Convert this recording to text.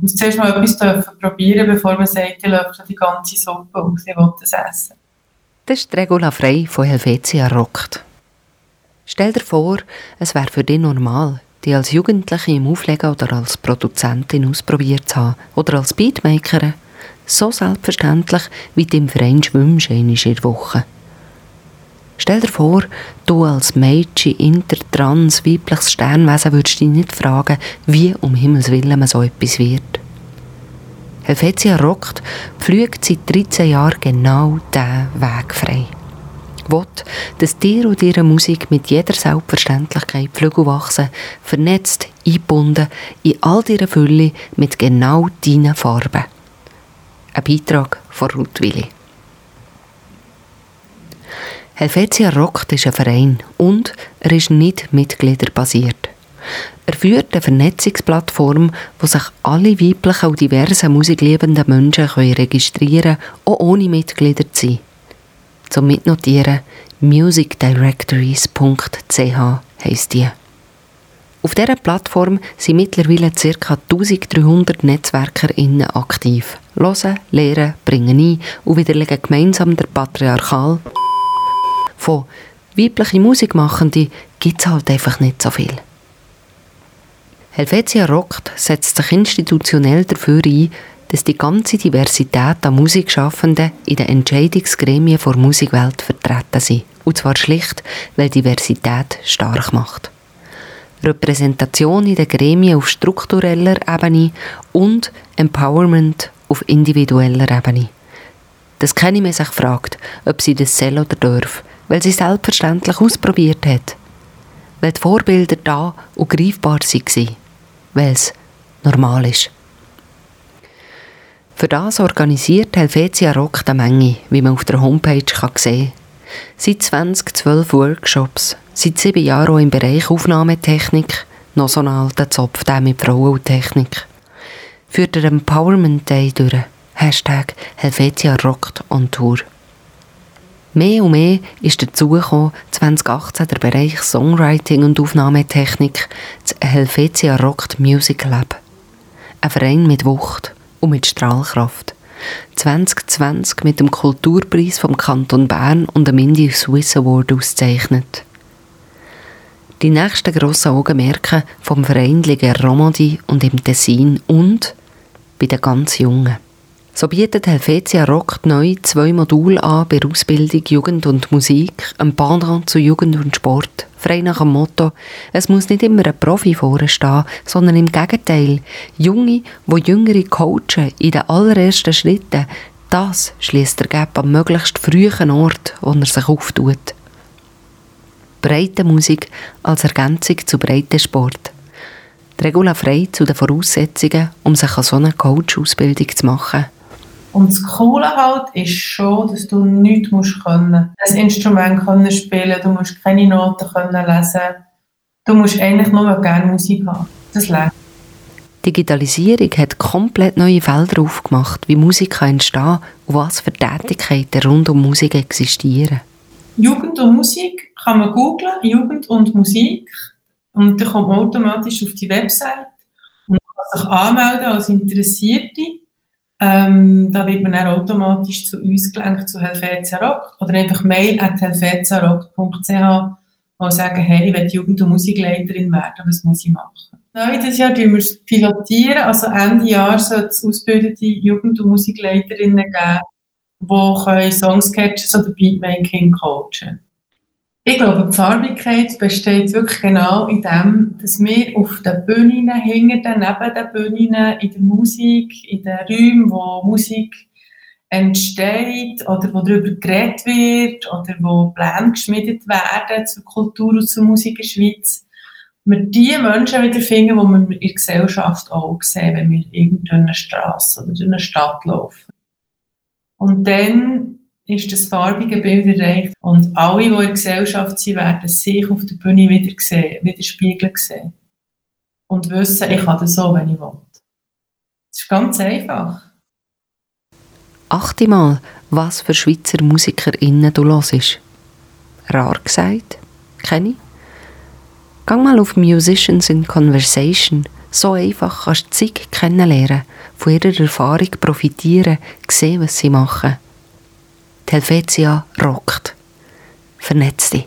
Muss zuerst mal etwas probieren, bevor man sagt, ich löffel die ganze Suppe und ich will das essen. Das ist Regula Frey von Helvetia Rockt. Stell dir vor, es wäre für dich normal, die als Jugendliche im Auflegen oder als Produzentin ausprobiert zu haben oder als Beatmakerin. So selbstverständlich, wie du im Verein schwimmst in der Woche. Stell dir vor, du als Mädchen, inter, trans, weibliches Sternwesen würdest dich nicht fragen, wie um Himmels Willen man so etwas wird. Helvetia rockt, pflügt seit 13 Jahren genau diesen Weg frei. Will, dass dir und ihre Musik mit jeder Selbstverständlichkeit Flügel wachsen, vernetzt, eingebunden, in all ihrer Fülle mit genau deinen Farben. Ein Beitrag von Ruth Willi. Helvetia Rockt ist ein Verein und er ist nicht mitgliederbasiert. Er führt eine Vernetzungsplattform, wo sich alle weiblichen und diversen musikliebenden Menschen können registrieren können, auch ohne Mitglieder zu sein. Zum Mitnotieren musicdirectories.ch heisst die. Auf dieser Plattform sind mittlerweile ca. 1300 NetzwerkerInnen aktiv. Hören, lehren, bringen ein und widerlegen gemeinsam der Patriarchal von weiblichen Musikmachenden gibt es halt einfach nicht so viel. Helvetia Rockt setzt sich institutionell dafür ein, dass die ganze Diversität an Musikschaffenden in den Entscheidungsgremien der Musikwelt vertreten sind. Und zwar schlicht, weil Diversität stark macht. Repräsentation in den Gremien auf struktureller Ebene und Empowerment auf individueller Ebene. Das kenne ich mir sich fragt, ob sie das soll oder darf weil sie selbstverständlich ausprobiert hat. Weil die Vorbilder da und greifbar waren. Weil es normal ist. Für das organisiert Helvetia Rock eine Menge, wie man auf der Homepage sehen kann. Seit 2012 Workshops, seit sieben Jahren auch im Bereich Aufnahmetechnik, noch so ein alter Zopf, der mit Frauen und Technik. Führt der Empowerment Day durch. Hashtag Helvetia rockt on Tour. Mehr und mehr ist dazugekommen, 2018 der Bereich Songwriting und Aufnahmetechnik, das Helvetia Rockt Music Lab. Ein Verein mit Wucht und mit Strahlkraft. 2020 mit dem Kulturpreis vom Kanton Bern und dem Indie Swiss Award ausgezeichnet. Die nächsten grossen Augenmerke vom Verein liegen in Romandie und im Tessin und bei den ganz Jungen. So bietet Helvetia Rock neu zwei Module an bei Ausbildung Jugend und Musik, ein Pendant zu Jugend und Sport. Frei nach dem Motto, es muss nicht immer ein Profi vorstehen, sondern im Gegenteil, Junge, wo Jüngere coachen in den allerersten Schritten, das schließt der Gap am möglichst frühen Ort, wo er sich auftut. Breite Musik als Ergänzung zu Breitensport. Die Regula frei zu den Voraussetzungen, um sich an so eine Coach-Ausbildung zu machen. Und das Coole halt ist schon, dass du nichts musst können. Ein Instrument können spielen, du musst keine Noten können lesen. Du musst eigentlich nur gerne Musik haben. Das lernt. Digitalisierung hat komplett neue Felder aufgemacht, wie Musik entstehen und was für Tätigkeiten rund um Musik existieren. Jugend und Musik kann man googlen, Jugend und Musik. Und dann kommt man automatisch auf die Website und kann sich anmelden als Interessierte. Ähm, da wird man dann automatisch zu uns gelenkt, zu Helvetia Rock. Oder einfach mail at helvetiarock.ch und sagen, hey, ich will Jugend- und Musikleiterin werden, was muss ich machen? Neu dieses Jahr tun wir es pilotieren, also Ende Jahr soll es ausgebildete Jugend- und Musikleiterinnen geben, die Songsketches oder Beatmaking coachen ich glaube, die Farbigkeit besteht wirklich genau in dem, dass wir auf den Bühnen, den, neben den Bühnen, in der Musik, in den Räumen, wo Musik entsteht oder wo darüber geredet wird oder wo Pläne geschmiedet werden zur Kultur und zur Musik in der Schweiz, wir die Menschen wieder finden, die wir in der Gesellschaft auch sehen, wenn wir irgendwo in einer Straße oder in einer Stadt laufen. Und dann ist das farbige Bild erreicht. Und alle, die in der Gesellschaft sind, werden sich auf der Bühne wieder sehen, wieder spiegeln sehen. Und wissen, ich kann das so, wenn ich will. Das ist ganz einfach. Achte mal, was für Schweizer MusikerInnen du hörst. Rar gesagt, kenne ich. Gang mal auf Musicians in Conversation, So einfach kannst du Zeug kennenlernen, von ihrer Erfahrung profitieren, sehen, was sie machen. Helvetia rockt. Vernetz dich.